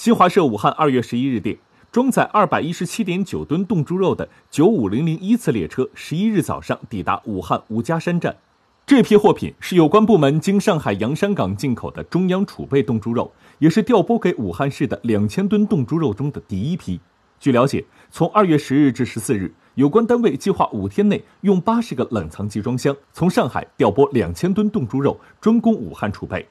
新华社武汉二月十一日电装载二百一十七点九吨冻猪肉的九五零零一次列车十一日早上抵达武汉吴家山站。这批货品是有关部门经上海洋山港进口的中央储备冻猪肉也是调拨给武汉市的两千吨冻猪肉中的第一批。据了解从二月十日至十四日有关单位计划五天内用八十个冷藏集装箱从上海调拨两千吨冻猪肉专供武汉储备。